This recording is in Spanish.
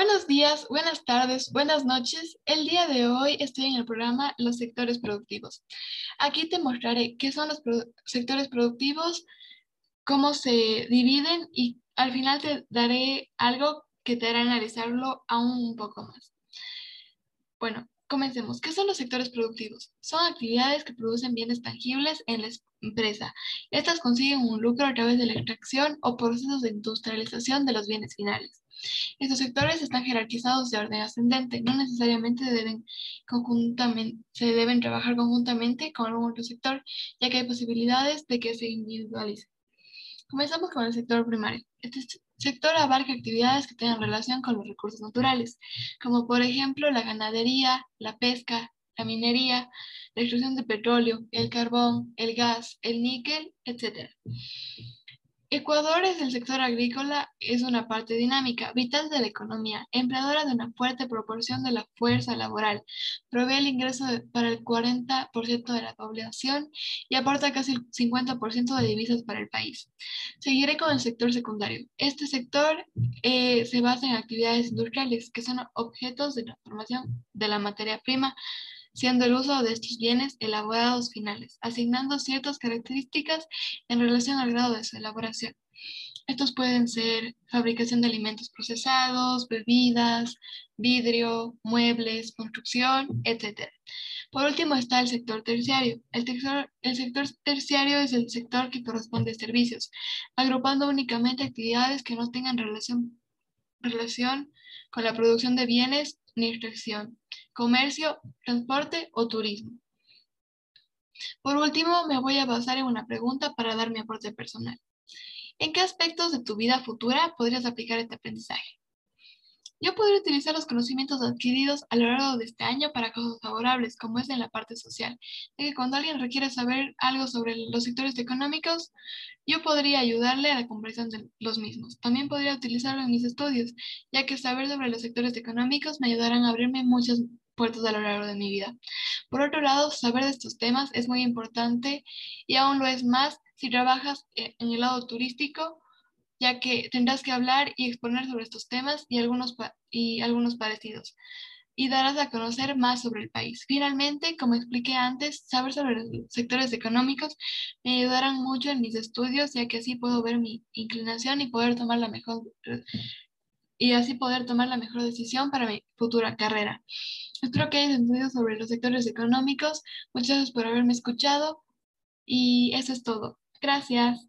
Buenos días, buenas tardes, buenas noches. El día de hoy estoy en el programa Los sectores productivos. Aquí te mostraré qué son los sectores productivos, cómo se dividen y al final te daré algo que te hará analizarlo aún un poco más. Bueno, comencemos. ¿Qué son los sectores productivos? Son actividades que producen bienes tangibles en la empresa. Estas consiguen un lucro a través de la extracción o procesos de industrialización de los bienes finales. Estos sectores están jerarquizados de orden ascendente, no necesariamente deben conjuntamente, se deben trabajar conjuntamente con algún otro sector, ya que hay posibilidades de que se individualicen. Comenzamos con el sector primario. Este sector abarca actividades que tengan relación con los recursos naturales, como por ejemplo la ganadería, la pesca, la minería, la extracción de petróleo, el carbón, el gas, el níquel, etc. Ecuador es el sector agrícola, es una parte dinámica, vital de la economía, empleadora de una fuerte proporción de la fuerza laboral, provee el ingreso para el 40% de la población y aporta casi el 50% de divisas para el país. Seguiré con el sector secundario. Este sector eh, se basa en actividades industriales, que son objetos de transformación de la materia prima siendo el uso de estos bienes elaborados finales, asignando ciertas características en relación al grado de su elaboración. Estos pueden ser fabricación de alimentos procesados, bebidas, vidrio, muebles, construcción, etc. Por último está el sector terciario. El, el, sector terciario es el sector que corresponde a servicios, agrupando únicamente actividades que no tengan relación, relación con la producción de bienes ni extracción comercio, transporte o turismo. Por último, me voy a basar en una pregunta para dar mi aporte personal. ¿En qué aspectos de tu vida futura podrías aplicar este aprendizaje? Yo podría utilizar los conocimientos adquiridos a lo largo de este año para cosas favorables, como es en la parte social, de que cuando alguien requiere saber algo sobre los sectores económicos, yo podría ayudarle a la comprensión de los mismos. También podría utilizarlo en mis estudios, ya que saber sobre los sectores económicos me ayudarán a abrirme muchas puertas a lo largo de mi vida. Por otro lado, saber de estos temas es muy importante y aún lo es más si trabajas eh, en el lado turístico ya que tendrás que hablar y exponer sobre estos temas y algunos, y algunos parecidos, y darás a conocer más sobre el país. Finalmente, como expliqué antes, saber sobre los sectores económicos me ayudarán mucho en mis estudios, ya que así puedo ver mi inclinación y poder tomar la mejor y así poder tomar la mejor decisión para mi futura carrera. Espero que hayas entendido sobre los sectores económicos. Muchas gracias por haberme escuchado y eso es todo. Gracias.